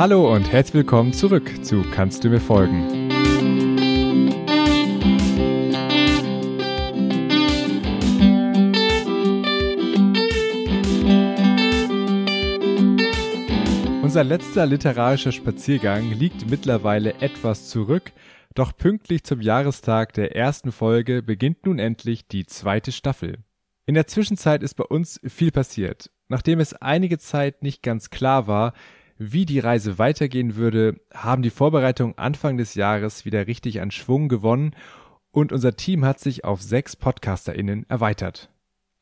Hallo und herzlich willkommen zurück zu Kannst du mir folgen? Unser letzter literarischer Spaziergang liegt mittlerweile etwas zurück, doch pünktlich zum Jahrestag der ersten Folge beginnt nun endlich die zweite Staffel. In der Zwischenzeit ist bei uns viel passiert. Nachdem es einige Zeit nicht ganz klar war, wie die Reise weitergehen würde, haben die Vorbereitungen Anfang des Jahres wieder richtig an Schwung gewonnen und unser Team hat sich auf sechs PodcasterInnen erweitert.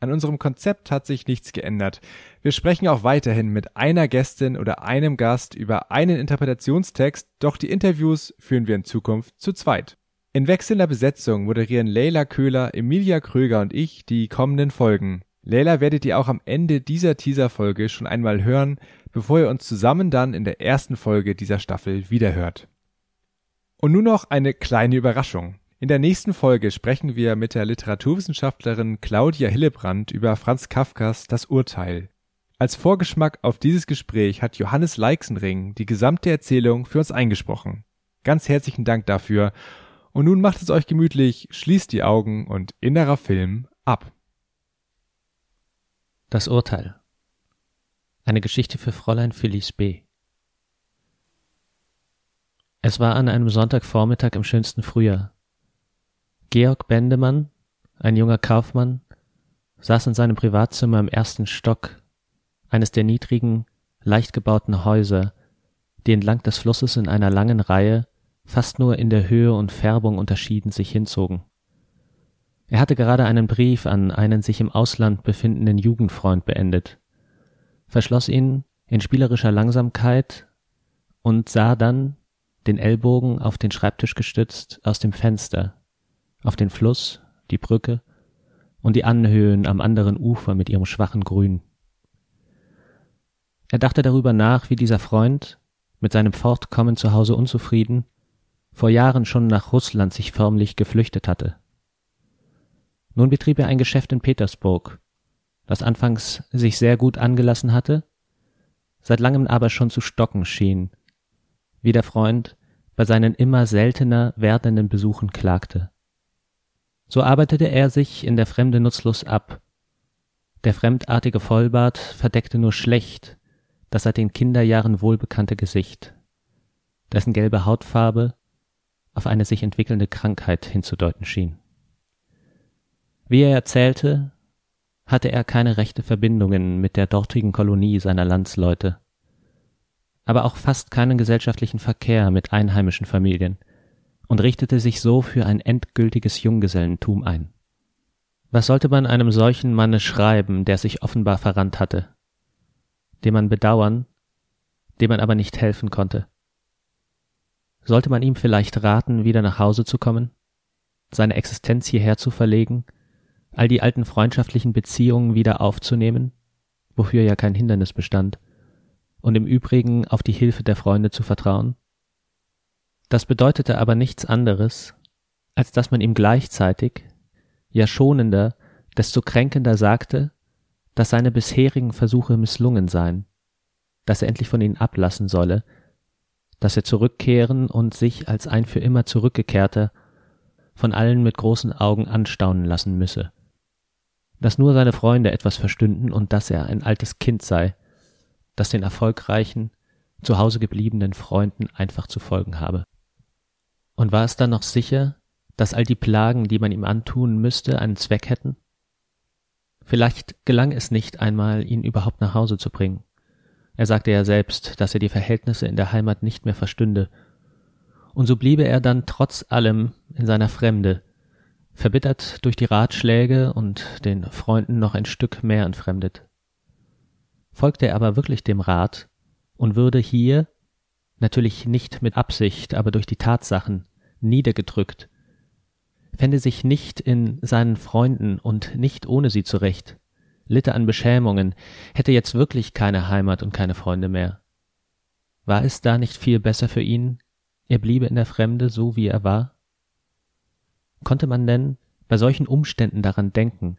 An unserem Konzept hat sich nichts geändert. Wir sprechen auch weiterhin mit einer Gästin oder einem Gast über einen Interpretationstext, doch die Interviews führen wir in Zukunft zu zweit. In wechselnder Besetzung moderieren Leila Köhler, Emilia Kröger und ich die kommenden Folgen. Leila werdet ihr auch am Ende dieser Teaser-Folge schon einmal hören, bevor ihr uns zusammen dann in der ersten Folge dieser Staffel wiederhört. Und nun noch eine kleine Überraschung. In der nächsten Folge sprechen wir mit der Literaturwissenschaftlerin Claudia Hillebrand über Franz Kafkas Das Urteil. Als Vorgeschmack auf dieses Gespräch hat Johannes Leixenring die gesamte Erzählung für uns eingesprochen. Ganz herzlichen Dank dafür. Und nun macht es euch gemütlich, schließt die Augen und innerer Film ab. Das Urteil. Eine Geschichte für Fräulein Phyllis B. Es war an einem Sonntagvormittag im schönsten Frühjahr. Georg Bendemann, ein junger Kaufmann, saß in seinem Privatzimmer im ersten Stock eines der niedrigen, leicht gebauten Häuser, die entlang des Flusses in einer langen Reihe, fast nur in der Höhe und Färbung unterschieden, sich hinzogen. Er hatte gerade einen Brief an einen sich im Ausland befindenden Jugendfreund beendet, verschloss ihn in spielerischer Langsamkeit und sah dann, den Ellbogen auf den Schreibtisch gestützt, aus dem Fenster, auf den Fluss, die Brücke und die Anhöhen am anderen Ufer mit ihrem schwachen Grün. Er dachte darüber nach, wie dieser Freund, mit seinem Fortkommen zu Hause unzufrieden, vor Jahren schon nach Russland sich förmlich geflüchtet hatte. Nun betrieb er ein Geschäft in Petersburg, das anfangs sich sehr gut angelassen hatte, seit langem aber schon zu stocken schien, wie der Freund bei seinen immer seltener werdenden Besuchen klagte. So arbeitete er sich in der Fremde nutzlos ab. Der fremdartige Vollbart verdeckte nur schlecht das seit den Kinderjahren wohlbekannte Gesicht, dessen gelbe Hautfarbe auf eine sich entwickelnde Krankheit hinzudeuten schien. Wie er erzählte, hatte er keine rechte Verbindungen mit der dortigen Kolonie seiner Landsleute, aber auch fast keinen gesellschaftlichen Verkehr mit einheimischen Familien, und richtete sich so für ein endgültiges Junggesellentum ein. Was sollte man einem solchen Manne schreiben, der sich offenbar verrannt hatte, den man bedauern, dem man aber nicht helfen konnte? Sollte man ihm vielleicht raten, wieder nach Hause zu kommen, seine Existenz hierher zu verlegen, all die alten freundschaftlichen Beziehungen wieder aufzunehmen, wofür ja kein Hindernis bestand, und im Übrigen auf die Hilfe der Freunde zu vertrauen? Das bedeutete aber nichts anderes, als dass man ihm gleichzeitig, ja schonender, desto kränkender sagte, dass seine bisherigen Versuche misslungen seien, dass er endlich von ihnen ablassen solle, dass er zurückkehren und sich als ein für immer zurückgekehrter von allen mit großen Augen anstaunen lassen müsse, dass nur seine Freunde etwas verstünden und dass er ein altes Kind sei, das den erfolgreichen, zu Hause gebliebenen Freunden einfach zu folgen habe. Und war es dann noch sicher, dass all die Plagen, die man ihm antun müsste, einen Zweck hätten? Vielleicht gelang es nicht einmal, ihn überhaupt nach Hause zu bringen. Er sagte ja selbst, dass er die Verhältnisse in der Heimat nicht mehr verstünde. Und so bliebe er dann trotz allem in seiner Fremde, verbittert durch die Ratschläge und den Freunden noch ein Stück mehr entfremdet. Folgte er aber wirklich dem Rat und würde hier, natürlich nicht mit Absicht, aber durch die Tatsachen, niedergedrückt, fände sich nicht in seinen Freunden und nicht ohne sie zurecht, litte an Beschämungen, hätte jetzt wirklich keine Heimat und keine Freunde mehr. War es da nicht viel besser für ihn, er bliebe in der Fremde so wie er war? Konnte man denn bei solchen Umständen daran denken,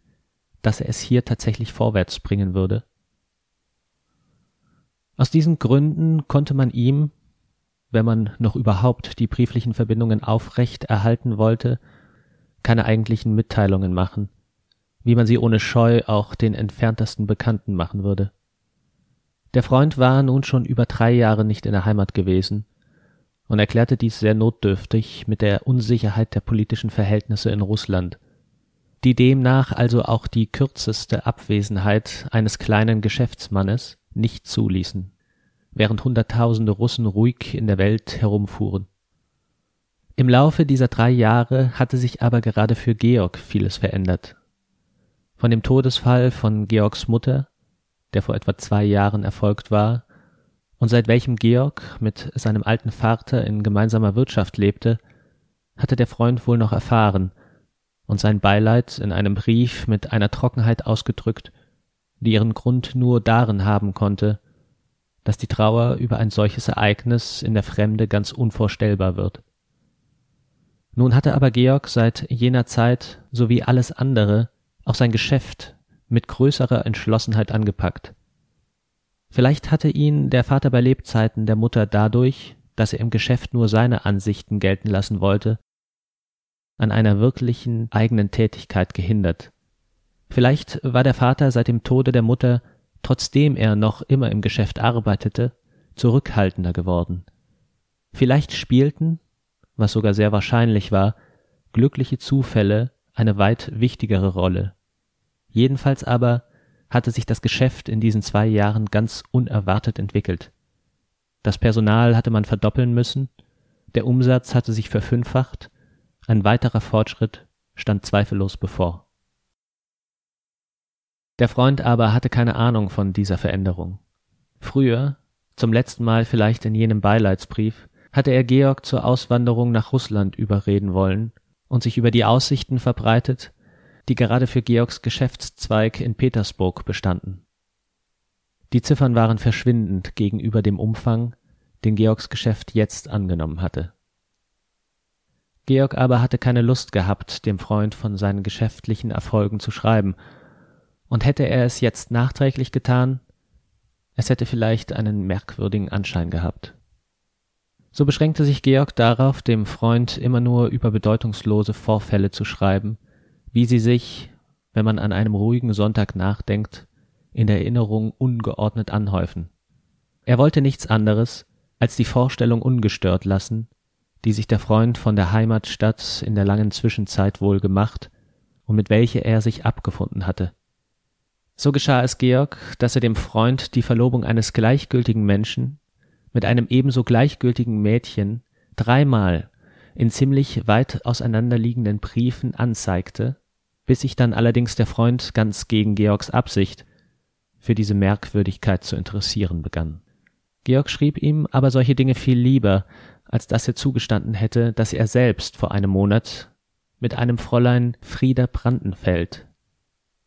dass er es hier tatsächlich vorwärts bringen würde? Aus diesen Gründen konnte man ihm, wenn man noch überhaupt die brieflichen Verbindungen aufrecht erhalten wollte, keine eigentlichen Mitteilungen machen, wie man sie ohne Scheu auch den entferntesten Bekannten machen würde. Der Freund war nun schon über drei Jahre nicht in der Heimat gewesen und erklärte dies sehr notdürftig mit der Unsicherheit der politischen Verhältnisse in Russland, die demnach also auch die kürzeste Abwesenheit eines kleinen Geschäftsmannes nicht zuließen, während Hunderttausende Russen ruhig in der Welt herumfuhren. Im Laufe dieser drei Jahre hatte sich aber gerade für Georg vieles verändert. Von dem Todesfall von Georgs Mutter der vor etwa zwei Jahren erfolgt war und seit welchem Georg mit seinem alten Vater in gemeinsamer Wirtschaft lebte, hatte der Freund wohl noch erfahren und sein Beileid in einem Brief mit einer Trockenheit ausgedrückt, die ihren Grund nur darin haben konnte, dass die Trauer über ein solches Ereignis in der Fremde ganz unvorstellbar wird. Nun hatte aber Georg seit jener Zeit sowie alles andere auch sein Geschäft mit größerer Entschlossenheit angepackt. Vielleicht hatte ihn der Vater bei Lebzeiten der Mutter dadurch, dass er im Geschäft nur seine Ansichten gelten lassen wollte, an einer wirklichen eigenen Tätigkeit gehindert. Vielleicht war der Vater seit dem Tode der Mutter, trotzdem er noch immer im Geschäft arbeitete, zurückhaltender geworden. Vielleicht spielten, was sogar sehr wahrscheinlich war, glückliche Zufälle eine weit wichtigere Rolle. Jedenfalls aber hatte sich das Geschäft in diesen zwei Jahren ganz unerwartet entwickelt. Das Personal hatte man verdoppeln müssen, der Umsatz hatte sich verfünffacht, ein weiterer Fortschritt stand zweifellos bevor. Der Freund aber hatte keine Ahnung von dieser Veränderung. Früher, zum letzten Mal vielleicht in jenem Beileidsbrief, hatte er Georg zur Auswanderung nach Russland überreden wollen und sich über die Aussichten verbreitet, die gerade für Georgs Geschäftszweig in Petersburg bestanden. Die Ziffern waren verschwindend gegenüber dem Umfang, den Georgs Geschäft jetzt angenommen hatte. Georg aber hatte keine Lust gehabt, dem Freund von seinen geschäftlichen Erfolgen zu schreiben, und hätte er es jetzt nachträglich getan, es hätte vielleicht einen merkwürdigen Anschein gehabt. So beschränkte sich Georg darauf, dem Freund immer nur über bedeutungslose Vorfälle zu schreiben, wie sie sich, wenn man an einem ruhigen Sonntag nachdenkt, in der Erinnerung ungeordnet anhäufen. Er wollte nichts anderes, als die Vorstellung ungestört lassen, die sich der Freund von der Heimatstadt in der langen Zwischenzeit wohl gemacht und mit welcher er sich abgefunden hatte. So geschah es Georg, dass er dem Freund die Verlobung eines gleichgültigen Menschen mit einem ebenso gleichgültigen Mädchen dreimal in ziemlich weit auseinanderliegenden Briefen anzeigte, bis sich dann allerdings der Freund ganz gegen Georgs Absicht für diese Merkwürdigkeit zu interessieren begann. Georg schrieb ihm aber solche Dinge viel lieber, als dass er zugestanden hätte, dass er selbst vor einem Monat mit einem Fräulein Frieda Brandenfeld,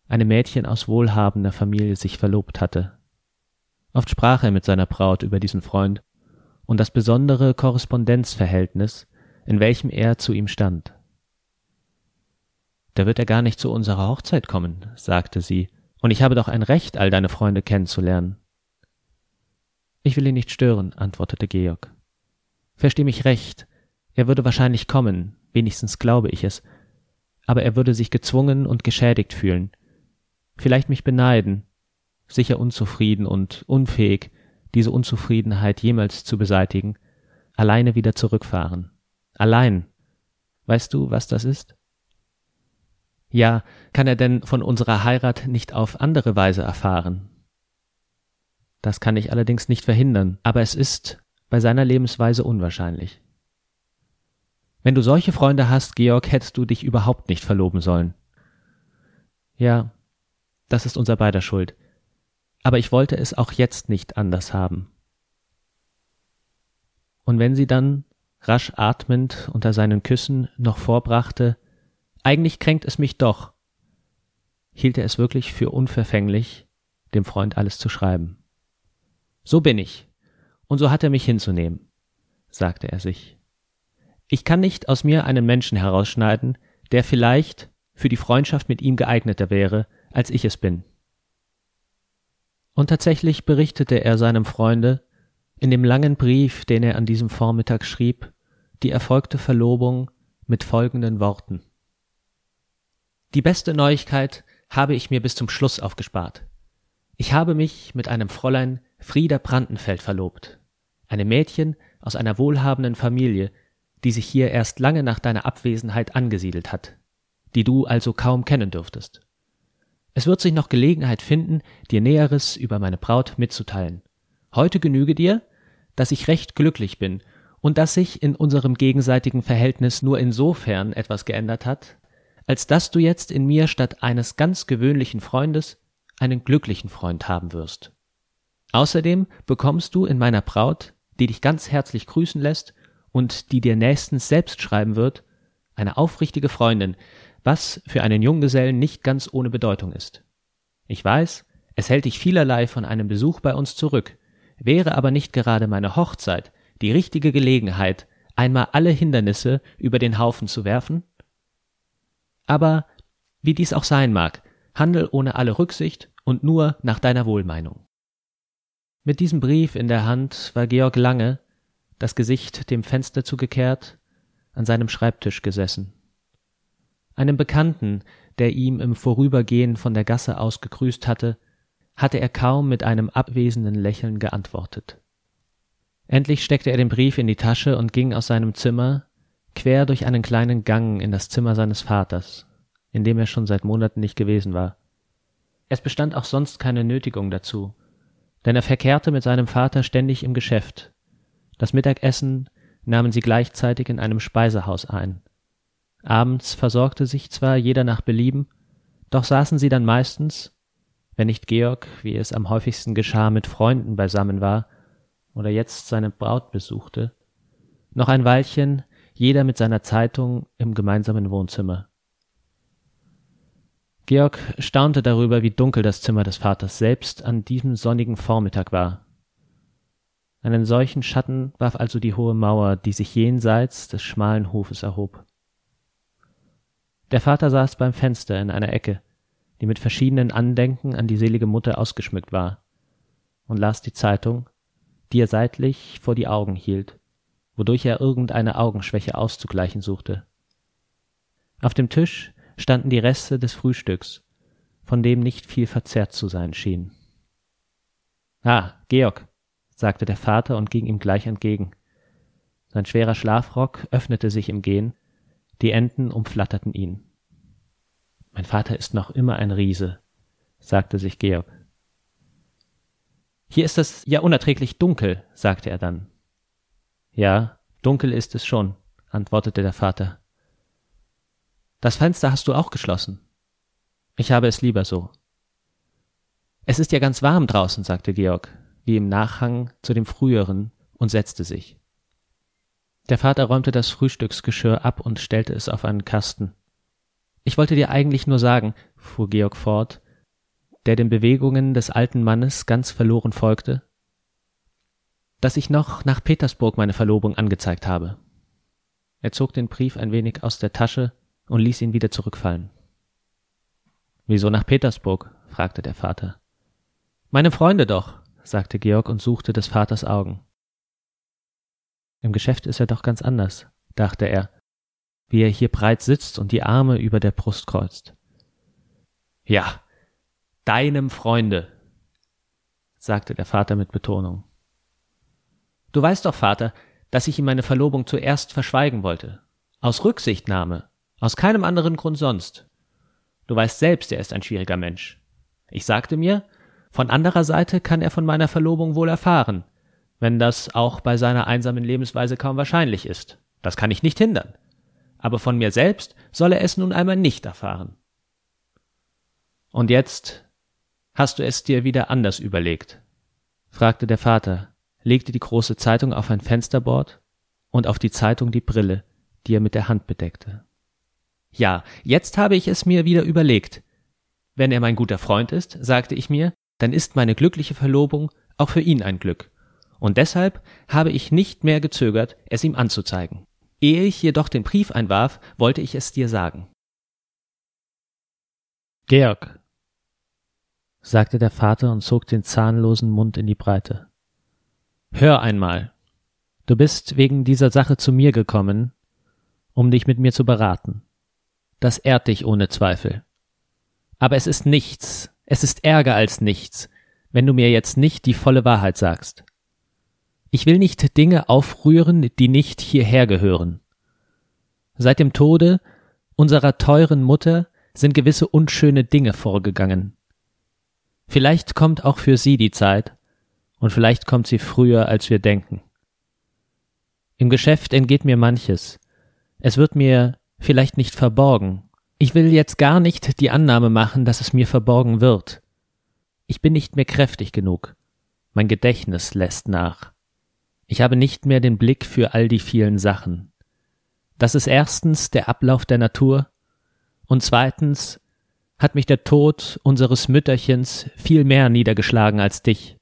einem Mädchen aus wohlhabender Familie, sich verlobt hatte. Oft sprach er mit seiner Braut über diesen Freund und das besondere Korrespondenzverhältnis, in welchem er zu ihm stand. Da wird er gar nicht zu unserer Hochzeit kommen, sagte sie, und ich habe doch ein Recht, all deine Freunde kennenzulernen. Ich will ihn nicht stören, antwortete Georg. Versteh mich recht, er würde wahrscheinlich kommen, wenigstens glaube ich es, aber er würde sich gezwungen und geschädigt fühlen, vielleicht mich beneiden, sicher unzufrieden und unfähig, diese Unzufriedenheit jemals zu beseitigen, alleine wieder zurückfahren. Allein. Weißt du, was das ist? Ja, kann er denn von unserer Heirat nicht auf andere Weise erfahren? Das kann ich allerdings nicht verhindern, aber es ist bei seiner Lebensweise unwahrscheinlich. Wenn du solche Freunde hast, Georg, hättest du dich überhaupt nicht verloben sollen. Ja, das ist unser beider Schuld. Aber ich wollte es auch jetzt nicht anders haben. Und wenn sie dann rasch atmend unter seinen Küssen noch vorbrachte, eigentlich kränkt es mich doch, hielt er es wirklich für unverfänglich, dem Freund alles zu schreiben. So bin ich, und so hat er mich hinzunehmen, sagte er sich. Ich kann nicht aus mir einen Menschen herausschneiden, der vielleicht für die Freundschaft mit ihm geeigneter wäre, als ich es bin. Und tatsächlich berichtete er seinem Freunde in dem langen Brief, den er an diesem Vormittag schrieb, die erfolgte Verlobung mit folgenden Worten. Die beste Neuigkeit habe ich mir bis zum Schluss aufgespart. Ich habe mich mit einem Fräulein Frieda Brandenfeld verlobt, einem Mädchen aus einer wohlhabenden Familie, die sich hier erst lange nach deiner Abwesenheit angesiedelt hat, die du also kaum kennen dürftest. Es wird sich noch Gelegenheit finden, dir Näheres über meine Braut mitzuteilen. Heute genüge dir, dass ich recht glücklich bin und dass sich in unserem gegenseitigen Verhältnis nur insofern etwas geändert hat, als dass du jetzt in mir statt eines ganz gewöhnlichen Freundes einen glücklichen Freund haben wirst. Außerdem bekommst du in meiner Braut, die dich ganz herzlich grüßen lässt und die dir nächstens selbst schreiben wird, eine aufrichtige Freundin, was für einen Junggesellen nicht ganz ohne Bedeutung ist. Ich weiß, es hält dich vielerlei von einem Besuch bei uns zurück, wäre aber nicht gerade meine Hochzeit die richtige Gelegenheit, einmal alle Hindernisse über den Haufen zu werfen? Aber wie dies auch sein mag, handel ohne alle Rücksicht und nur nach deiner Wohlmeinung. Mit diesem Brief in der Hand war Georg Lange, das Gesicht dem Fenster zugekehrt, an seinem Schreibtisch gesessen. Einem Bekannten, der ihm im Vorübergehen von der Gasse aus gegrüßt hatte, hatte er kaum mit einem abwesenden Lächeln geantwortet. Endlich steckte er den Brief in die Tasche und ging aus seinem Zimmer quer durch einen kleinen Gang in das Zimmer seines Vaters, in dem er schon seit Monaten nicht gewesen war. Es bestand auch sonst keine Nötigung dazu, denn er verkehrte mit seinem Vater ständig im Geschäft. Das Mittagessen nahmen sie gleichzeitig in einem Speisehaus ein. Abends versorgte sich zwar jeder nach Belieben, doch saßen sie dann meistens, wenn nicht Georg, wie es am häufigsten geschah, mit Freunden beisammen war oder jetzt seine Braut besuchte, noch ein Weilchen, jeder mit seiner Zeitung im gemeinsamen Wohnzimmer. Georg staunte darüber, wie dunkel das Zimmer des Vaters selbst an diesem sonnigen Vormittag war. Einen solchen Schatten warf also die hohe Mauer, die sich jenseits des schmalen Hofes erhob. Der Vater saß beim Fenster in einer Ecke, die mit verschiedenen Andenken an die selige Mutter ausgeschmückt war, und las die Zeitung, die er seitlich vor die Augen hielt, wodurch er irgendeine Augenschwäche auszugleichen suchte. Auf dem Tisch standen die Reste des Frühstücks, von dem nicht viel verzehrt zu sein schien. Ah, Georg, sagte der Vater und ging ihm gleich entgegen. Sein schwerer Schlafrock öffnete sich im Gehen, die Enten umflatterten ihn. Mein Vater ist noch immer ein Riese, sagte sich Georg. Hier ist es ja unerträglich dunkel, sagte er dann. Ja, dunkel ist es schon, antwortete der Vater. Das Fenster hast du auch geschlossen. Ich habe es lieber so. Es ist ja ganz warm draußen, sagte Georg, wie im Nachhang zu dem früheren, und setzte sich. Der Vater räumte das Frühstücksgeschirr ab und stellte es auf einen Kasten. Ich wollte dir eigentlich nur sagen, fuhr Georg fort, der den Bewegungen des alten Mannes ganz verloren folgte, dass ich noch nach Petersburg meine Verlobung angezeigt habe. Er zog den Brief ein wenig aus der Tasche und ließ ihn wieder zurückfallen. Wieso nach Petersburg? fragte der Vater. Meine Freunde doch, sagte Georg und suchte des Vaters Augen. Im Geschäft ist er doch ganz anders, dachte er, wie er hier breit sitzt und die Arme über der Brust kreuzt. Ja, deinem Freunde, sagte der Vater mit Betonung. Du weißt doch, Vater, dass ich ihm meine Verlobung zuerst verschweigen wollte. Aus Rücksichtnahme, aus keinem anderen Grund sonst. Du weißt selbst, er ist ein schwieriger Mensch. Ich sagte mir, von anderer Seite kann er von meiner Verlobung wohl erfahren, wenn das auch bei seiner einsamen Lebensweise kaum wahrscheinlich ist. Das kann ich nicht hindern. Aber von mir selbst soll er es nun einmal nicht erfahren. Und jetzt hast du es dir wieder anders überlegt? fragte der Vater, legte die große Zeitung auf ein Fensterbord und auf die Zeitung die Brille, die er mit der Hand bedeckte. Ja, jetzt habe ich es mir wieder überlegt. Wenn er mein guter Freund ist, sagte ich mir, dann ist meine glückliche Verlobung auch für ihn ein Glück und deshalb habe ich nicht mehr gezögert, es ihm anzuzeigen. Ehe ich jedoch den Brief einwarf, wollte ich es dir sagen. Georg. sagte der Vater und zog den zahnlosen Mund in die Breite. Hör einmal. Du bist wegen dieser Sache zu mir gekommen, um dich mit mir zu beraten. Das ehrt dich ohne Zweifel. Aber es ist nichts, es ist ärger als nichts, wenn du mir jetzt nicht die volle Wahrheit sagst. Ich will nicht Dinge aufrühren, die nicht hierher gehören. Seit dem Tode unserer teuren Mutter sind gewisse unschöne Dinge vorgegangen. Vielleicht kommt auch für sie die Zeit, und vielleicht kommt sie früher, als wir denken. Im Geschäft entgeht mir manches. Es wird mir vielleicht nicht verborgen. Ich will jetzt gar nicht die Annahme machen, dass es mir verborgen wird. Ich bin nicht mehr kräftig genug. Mein Gedächtnis lässt nach. Ich habe nicht mehr den Blick für all die vielen Sachen. Das ist erstens der Ablauf der Natur und zweitens hat mich der Tod unseres Mütterchens viel mehr niedergeschlagen als dich.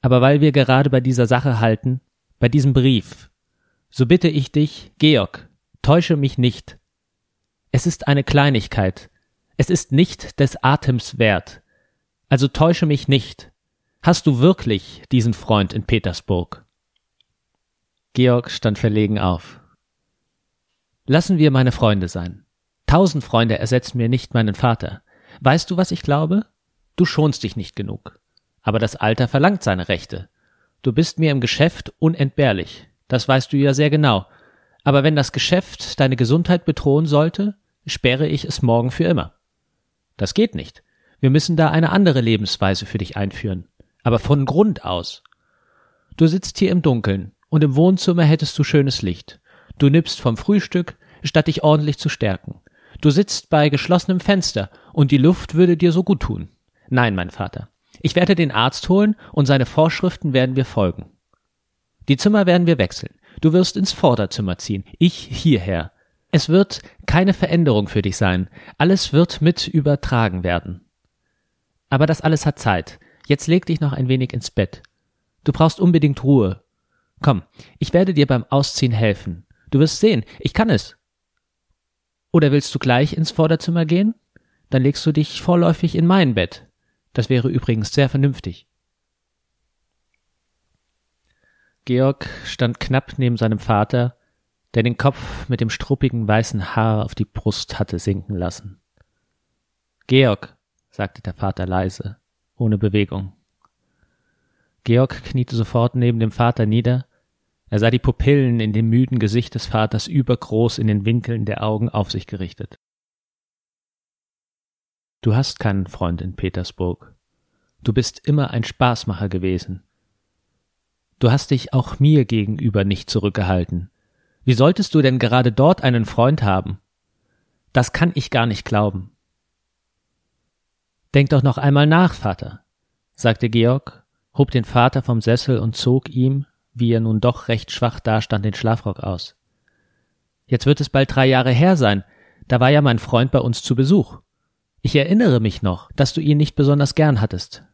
Aber weil wir gerade bei dieser Sache halten, bei diesem Brief, so bitte ich dich, Georg, täusche mich nicht. Es ist eine Kleinigkeit, es ist nicht des Atems wert, also täusche mich nicht. Hast du wirklich diesen Freund in Petersburg? Georg stand verlegen auf. Lassen wir meine Freunde sein. Tausend Freunde ersetzen mir nicht meinen Vater. Weißt du, was ich glaube? Du schonst dich nicht genug. Aber das Alter verlangt seine Rechte. Du bist mir im Geschäft unentbehrlich. Das weißt du ja sehr genau. Aber wenn das Geschäft deine Gesundheit bedrohen sollte, sperre ich es morgen für immer. Das geht nicht. Wir müssen da eine andere Lebensweise für dich einführen. Aber von Grund aus. Du sitzt hier im Dunkeln und im Wohnzimmer hättest du schönes Licht. Du nippst vom Frühstück, statt dich ordentlich zu stärken. Du sitzt bei geschlossenem Fenster und die Luft würde dir so gut tun. Nein, mein Vater. Ich werde den Arzt holen und seine Vorschriften werden wir folgen. Die Zimmer werden wir wechseln. Du wirst ins Vorderzimmer ziehen, ich hierher. Es wird keine Veränderung für dich sein. Alles wird mit übertragen werden. Aber das alles hat Zeit. Jetzt leg dich noch ein wenig ins Bett. Du brauchst unbedingt Ruhe. Komm, ich werde dir beim Ausziehen helfen. Du wirst sehen, ich kann es. Oder willst du gleich ins Vorderzimmer gehen? Dann legst du dich vorläufig in mein Bett. Das wäre übrigens sehr vernünftig. Georg stand knapp neben seinem Vater, der den Kopf mit dem struppigen weißen Haar auf die Brust hatte sinken lassen. Georg, sagte der Vater leise, ohne Bewegung. Georg kniete sofort neben dem Vater nieder er sah die Pupillen in dem müden Gesicht des Vaters übergroß in den Winkeln der Augen auf sich gerichtet. Du hast keinen Freund in Petersburg. Du bist immer ein Spaßmacher gewesen. Du hast dich auch mir gegenüber nicht zurückgehalten. Wie solltest du denn gerade dort einen Freund haben? Das kann ich gar nicht glauben. Denk doch noch einmal nach, Vater, sagte Georg, hob den Vater vom Sessel und zog ihm, wie er nun doch recht schwach dastand, den Schlafrock aus. Jetzt wird es bald drei Jahre her sein, da war ja mein Freund bei uns zu Besuch. Ich erinnere mich noch, dass du ihn nicht besonders gern hattest.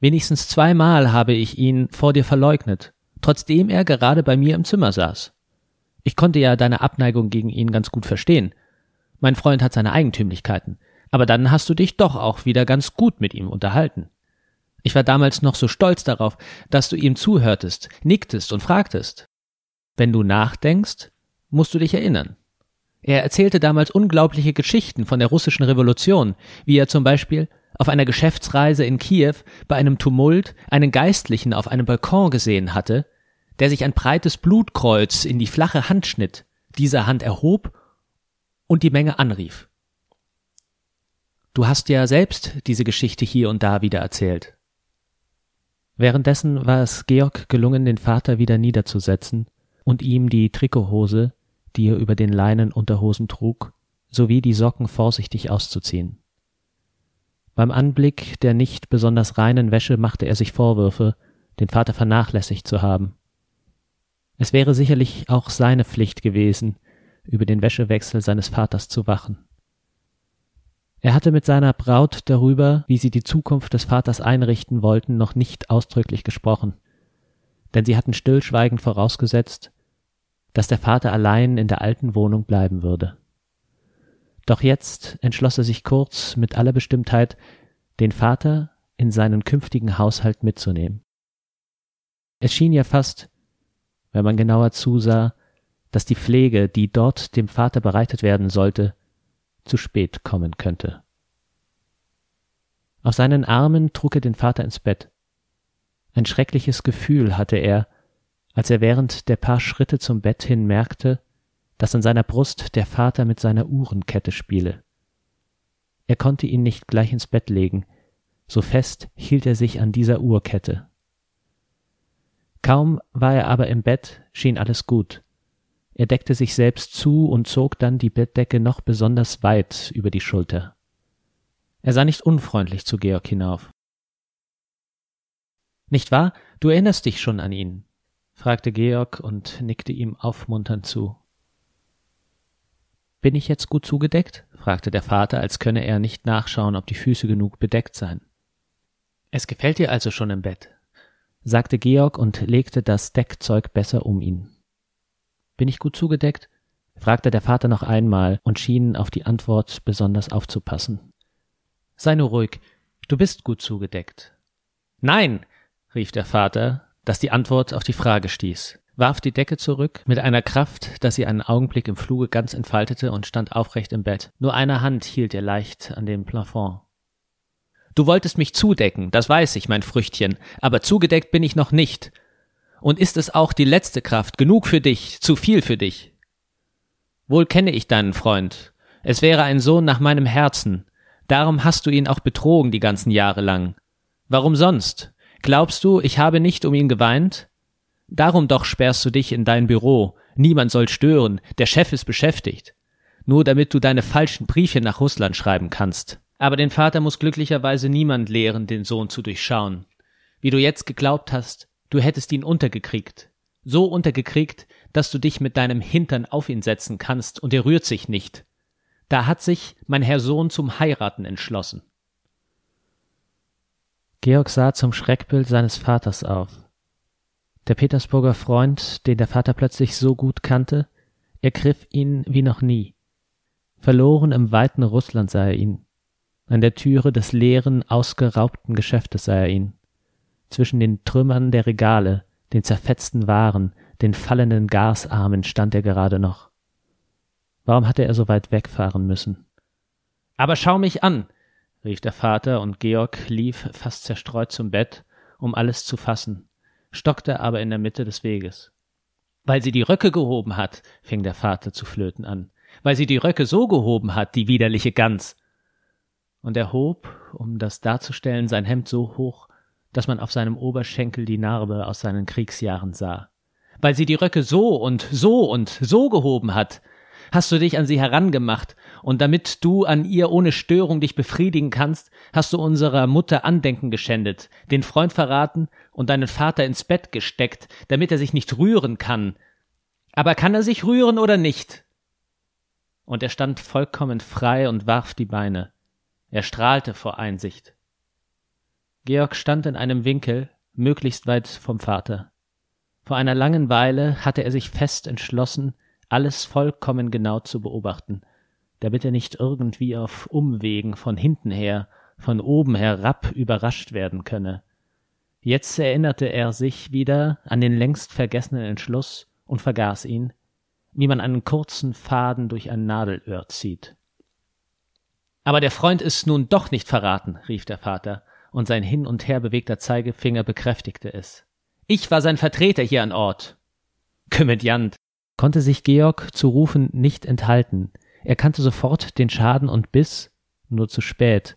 Wenigstens zweimal habe ich ihn vor dir verleugnet, trotzdem er gerade bei mir im Zimmer saß. Ich konnte ja deine Abneigung gegen ihn ganz gut verstehen. Mein Freund hat seine Eigentümlichkeiten, aber dann hast du dich doch auch wieder ganz gut mit ihm unterhalten. Ich war damals noch so stolz darauf, dass du ihm zuhörtest, nicktest und fragtest. Wenn du nachdenkst, musst du dich erinnern. Er erzählte damals unglaubliche Geschichten von der russischen Revolution, wie er zum Beispiel auf einer Geschäftsreise in Kiew bei einem Tumult einen Geistlichen auf einem Balkon gesehen hatte, der sich ein breites Blutkreuz in die flache Hand schnitt, diese Hand erhob und die Menge anrief. Du hast ja selbst diese Geschichte hier und da wieder erzählt. Währenddessen war es Georg gelungen, den Vater wieder niederzusetzen und ihm die Trikothose, die er über den Leinenunterhosen trug, sowie die Socken vorsichtig auszuziehen. Beim Anblick der nicht besonders reinen Wäsche machte er sich Vorwürfe, den Vater vernachlässigt zu haben. Es wäre sicherlich auch seine Pflicht gewesen, über den Wäschewechsel seines Vaters zu wachen. Er hatte mit seiner Braut darüber, wie sie die Zukunft des Vaters einrichten wollten, noch nicht ausdrücklich gesprochen, denn sie hatten stillschweigend vorausgesetzt, dass der Vater allein in der alten Wohnung bleiben würde. Doch jetzt entschloss er sich kurz mit aller Bestimmtheit, den Vater in seinen künftigen Haushalt mitzunehmen. Es schien ja fast, wenn man genauer zusah, dass die Pflege, die dort dem Vater bereitet werden sollte, zu spät kommen könnte. Auf seinen Armen trug er den Vater ins Bett. Ein schreckliches Gefühl hatte er, als er während der paar Schritte zum Bett hin merkte, dass an seiner Brust der Vater mit seiner Uhrenkette spiele. Er konnte ihn nicht gleich ins Bett legen, so fest hielt er sich an dieser Uhrkette. Kaum war er aber im Bett, schien alles gut. Er deckte sich selbst zu und zog dann die Bettdecke noch besonders weit über die Schulter. Er sah nicht unfreundlich zu Georg hinauf. Nicht wahr? Du erinnerst dich schon an ihn? Fragte Georg und nickte ihm aufmunternd zu. Bin ich jetzt gut zugedeckt? fragte der Vater, als könne er nicht nachschauen, ob die Füße genug bedeckt seien. Es gefällt dir also schon im Bett, sagte Georg und legte das Deckzeug besser um ihn. Bin ich gut zugedeckt? fragte der Vater noch einmal und schien auf die Antwort besonders aufzupassen. Sei nur ruhig, du bist gut zugedeckt. Nein, rief der Vater, dass die Antwort auf die Frage stieß, warf die Decke zurück mit einer Kraft, dass sie einen Augenblick im Fluge ganz entfaltete und stand aufrecht im Bett. Nur eine Hand hielt er leicht an dem Plafond. Du wolltest mich zudecken, das weiß ich, mein Früchtchen, aber zugedeckt bin ich noch nicht. Und ist es auch die letzte Kraft, genug für dich, zu viel für dich? Wohl kenne ich deinen Freund. Es wäre ein Sohn nach meinem Herzen. Darum hast du ihn auch betrogen die ganzen Jahre lang. Warum sonst? Glaubst du, ich habe nicht um ihn geweint? Darum doch sperrst du dich in dein Büro. Niemand soll stören, der Chef ist beschäftigt. Nur damit du deine falschen Briefe nach Russland schreiben kannst. Aber den Vater muss glücklicherweise niemand lehren, den Sohn zu durchschauen. Wie du jetzt geglaubt hast, du hättest ihn untergekriegt. So untergekriegt, dass du dich mit deinem Hintern auf ihn setzen kannst und er rührt sich nicht. Da hat sich mein Herr Sohn zum Heiraten entschlossen. Georg sah zum Schreckbild seines Vaters auf. Der Petersburger Freund, den der Vater plötzlich so gut kannte, ergriff ihn wie noch nie. Verloren im weiten Russland sah er ihn. An der Türe des leeren, ausgeraubten Geschäftes sah er ihn. Zwischen den Trümmern der Regale, den zerfetzten Waren, den fallenden Gasarmen stand er gerade noch. Warum hatte er so weit wegfahren müssen? Aber schau mich an, rief der Vater, und Georg lief fast zerstreut zum Bett, um alles zu fassen, stockte aber in der Mitte des Weges. Weil sie die Röcke gehoben hat, fing der Vater zu flöten an, weil sie die Röcke so gehoben hat, die widerliche Gans, und er hob, um das darzustellen, sein Hemd so hoch, dass man auf seinem Oberschenkel die Narbe aus seinen Kriegsjahren sah. Weil sie die Röcke so und so und so gehoben hat, hast du dich an sie herangemacht, und damit du an ihr ohne Störung dich befriedigen kannst, hast du unserer Mutter Andenken geschändet, den Freund verraten und deinen Vater ins Bett gesteckt, damit er sich nicht rühren kann. Aber kann er sich rühren oder nicht? Und er stand vollkommen frei und warf die Beine. Er strahlte vor Einsicht. Georg stand in einem Winkel, möglichst weit vom Vater. Vor einer langen Weile hatte er sich fest entschlossen, alles vollkommen genau zu beobachten, damit er nicht irgendwie auf Umwegen von hinten her, von oben herab überrascht werden könne. Jetzt erinnerte er sich wieder an den längst vergessenen Entschluss und vergaß ihn, wie man einen kurzen Faden durch ein Nadelöhr zieht. Aber der Freund ist nun doch nicht verraten, rief der Vater, und sein hin und her bewegter Zeigefinger bekräftigte es. Ich war sein Vertreter hier an Ort. Komödiant, konnte sich Georg zu rufen nicht enthalten. Er kannte sofort den Schaden und biss, nur zu spät,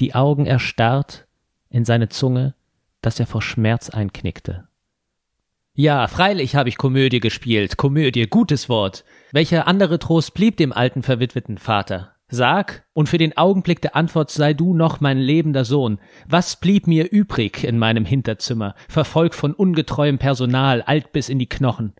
die Augen erstarrt, in seine Zunge, dass er vor Schmerz einknickte. Ja, freilich habe ich Komödie gespielt, Komödie, gutes Wort. Welcher andere Trost blieb dem alten verwitweten Vater? Sag, und für den Augenblick der Antwort sei du noch mein lebender Sohn. Was blieb mir übrig in meinem Hinterzimmer, verfolgt von ungetreuem Personal, alt bis in die Knochen?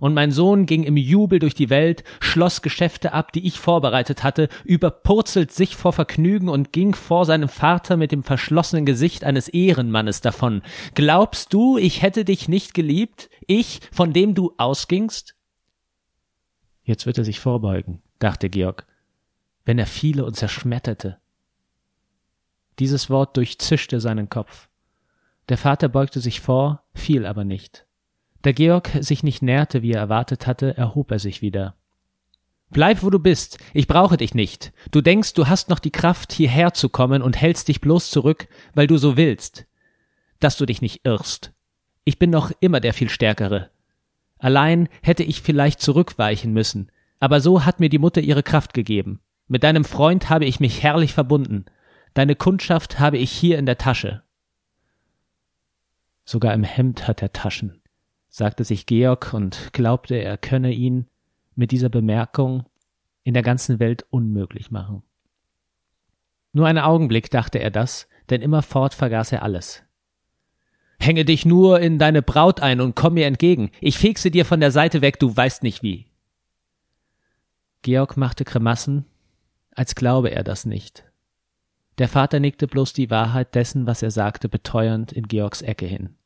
Und mein Sohn ging im Jubel durch die Welt, schloss Geschäfte ab, die ich vorbereitet hatte, überpurzelt sich vor Vergnügen und ging vor seinem Vater mit dem verschlossenen Gesicht eines Ehrenmannes davon. Glaubst du, ich hätte dich nicht geliebt? Ich, von dem du ausgingst? Jetzt wird er sich vorbeugen, dachte Georg wenn er fiele und zerschmetterte. Dieses Wort durchzischte seinen Kopf. Der Vater beugte sich vor, fiel aber nicht. Da Georg sich nicht näherte, wie er erwartet hatte, erhob er sich wieder. Bleib, wo du bist. Ich brauche dich nicht. Du denkst, du hast noch die Kraft, hierher zu kommen und hältst dich bloß zurück, weil du so willst. Dass du dich nicht irrst. Ich bin noch immer der viel Stärkere. Allein hätte ich vielleicht zurückweichen müssen, aber so hat mir die Mutter ihre Kraft gegeben. Mit deinem Freund habe ich mich herrlich verbunden. Deine Kundschaft habe ich hier in der Tasche. Sogar im Hemd hat er Taschen, sagte sich Georg und glaubte, er könne ihn mit dieser Bemerkung in der ganzen Welt unmöglich machen. Nur einen Augenblick dachte er das, denn immerfort vergaß er alles. Hänge dich nur in deine Braut ein und komm mir entgegen. Ich fegse dir von der Seite weg, du weißt nicht wie. Georg machte Grimassen, als glaube er das nicht. Der Vater nickte bloß die Wahrheit dessen, was er sagte, beteuernd in Georgs Ecke hin.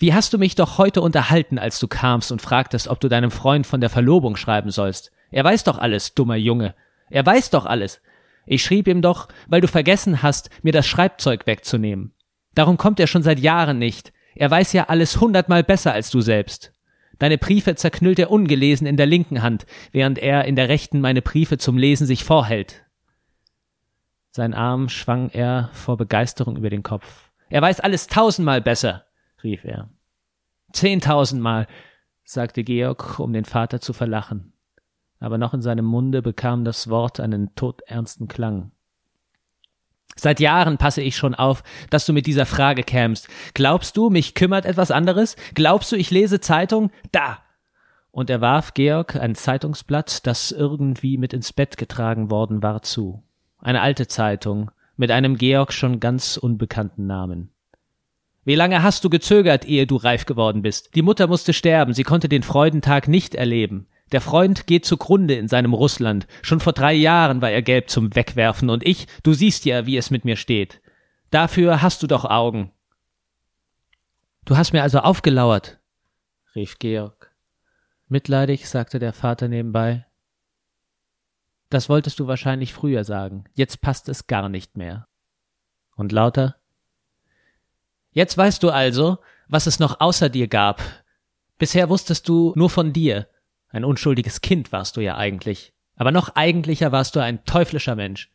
Wie hast du mich doch heute unterhalten, als du kamst und fragtest, ob du deinem Freund von der Verlobung schreiben sollst? Er weiß doch alles, dummer Junge. Er weiß doch alles. Ich schrieb ihm doch, weil du vergessen hast, mir das Schreibzeug wegzunehmen. Darum kommt er schon seit Jahren nicht. Er weiß ja alles hundertmal besser als du selbst. Deine Briefe zerknüllt er ungelesen in der linken Hand, während er in der rechten meine Briefe zum Lesen sich vorhält. Sein Arm schwang er vor Begeisterung über den Kopf. Er weiß alles tausendmal besser, rief er. Zehntausendmal, sagte Georg, um den Vater zu verlachen. Aber noch in seinem Munde bekam das Wort einen todernsten Klang. Seit Jahren passe ich schon auf, dass du mit dieser Frage kämst. Glaubst du, mich kümmert etwas anderes? Glaubst du, ich lese Zeitung? Da! Und er warf Georg ein Zeitungsblatt, das irgendwie mit ins Bett getragen worden war, zu. Eine alte Zeitung, mit einem Georg schon ganz unbekannten Namen. Wie lange hast du gezögert, ehe du reif geworden bist? Die Mutter musste sterben, sie konnte den Freudentag nicht erleben. Der Freund geht zugrunde in seinem Russland. Schon vor drei Jahren war er gelb zum Wegwerfen und ich, du siehst ja, wie es mit mir steht. Dafür hast du doch Augen. Du hast mir also aufgelauert, rief Georg. Mitleidig sagte der Vater nebenbei. Das wolltest du wahrscheinlich früher sagen. Jetzt passt es gar nicht mehr. Und lauter. Jetzt weißt du also, was es noch außer dir gab. Bisher wusstest du nur von dir, ein unschuldiges Kind warst du ja eigentlich. Aber noch eigentlicher warst du ein teuflischer Mensch.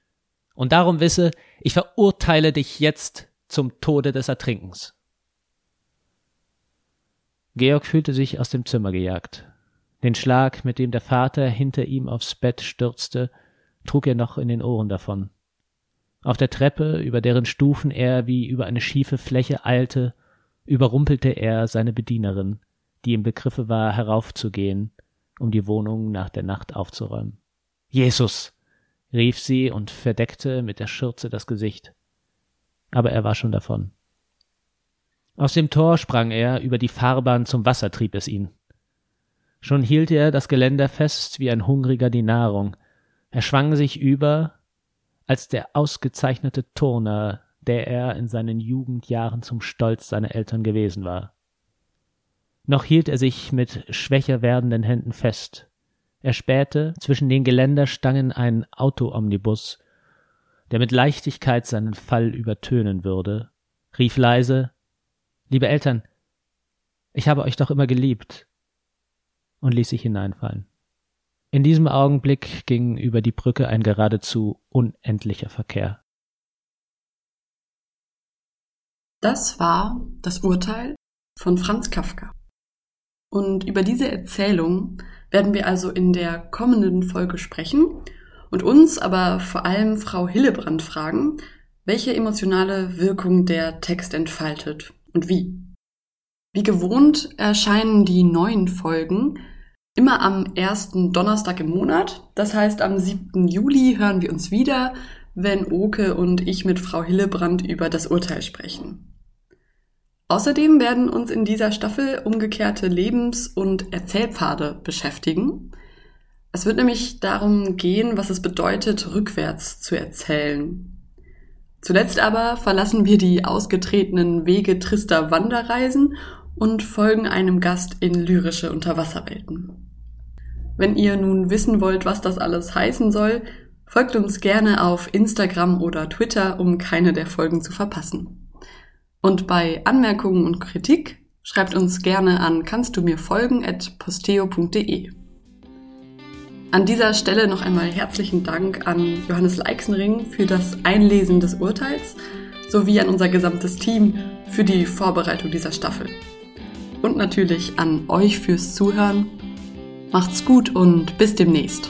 Und darum wisse, ich verurteile dich jetzt zum Tode des Ertrinkens. Georg fühlte sich aus dem Zimmer gejagt. Den Schlag, mit dem der Vater hinter ihm aufs Bett stürzte, trug er noch in den Ohren davon. Auf der Treppe, über deren Stufen er wie über eine schiefe Fläche eilte, überrumpelte er seine Bedienerin, die im Begriffe war, heraufzugehen, um die Wohnung nach der Nacht aufzuräumen. Jesus! rief sie und verdeckte mit der Schürze das Gesicht. Aber er war schon davon. Aus dem Tor sprang er, über die Fahrbahn zum Wasser trieb es ihn. Schon hielt er das Geländer fest wie ein Hungriger die Nahrung. Er schwang sich über, als der ausgezeichnete Turner, der er in seinen Jugendjahren zum Stolz seiner Eltern gewesen war. Noch hielt er sich mit schwächer werdenden Händen fest. Er spähte zwischen den Geländerstangen einen Autoomnibus, der mit Leichtigkeit seinen Fall übertönen würde, rief leise Liebe Eltern, ich habe euch doch immer geliebt und ließ sich hineinfallen. In diesem Augenblick ging über die Brücke ein geradezu unendlicher Verkehr. Das war das Urteil von Franz Kafka. Und über diese Erzählung werden wir also in der kommenden Folge sprechen und uns aber vor allem Frau Hillebrand fragen, welche emotionale Wirkung der Text entfaltet und wie. Wie gewohnt erscheinen die neuen Folgen immer am ersten Donnerstag im Monat. Das heißt, am 7. Juli hören wir uns wieder, wenn Oke und ich mit Frau Hillebrand über das Urteil sprechen. Außerdem werden uns in dieser Staffel umgekehrte Lebens- und Erzählpfade beschäftigen. Es wird nämlich darum gehen, was es bedeutet, rückwärts zu erzählen. Zuletzt aber verlassen wir die ausgetretenen Wege trister Wanderreisen und folgen einem Gast in lyrische Unterwasserwelten. Wenn ihr nun wissen wollt, was das alles heißen soll, Folgt uns gerne auf Instagram oder Twitter, um keine der Folgen zu verpassen. Und bei Anmerkungen und Kritik schreibt uns gerne an kannst du mir folgen at posteo.de. An dieser Stelle noch einmal herzlichen Dank an Johannes Leixenring für das Einlesen des Urteils sowie an unser gesamtes Team für die Vorbereitung dieser Staffel. Und natürlich an euch fürs Zuhören. Macht's gut und bis demnächst.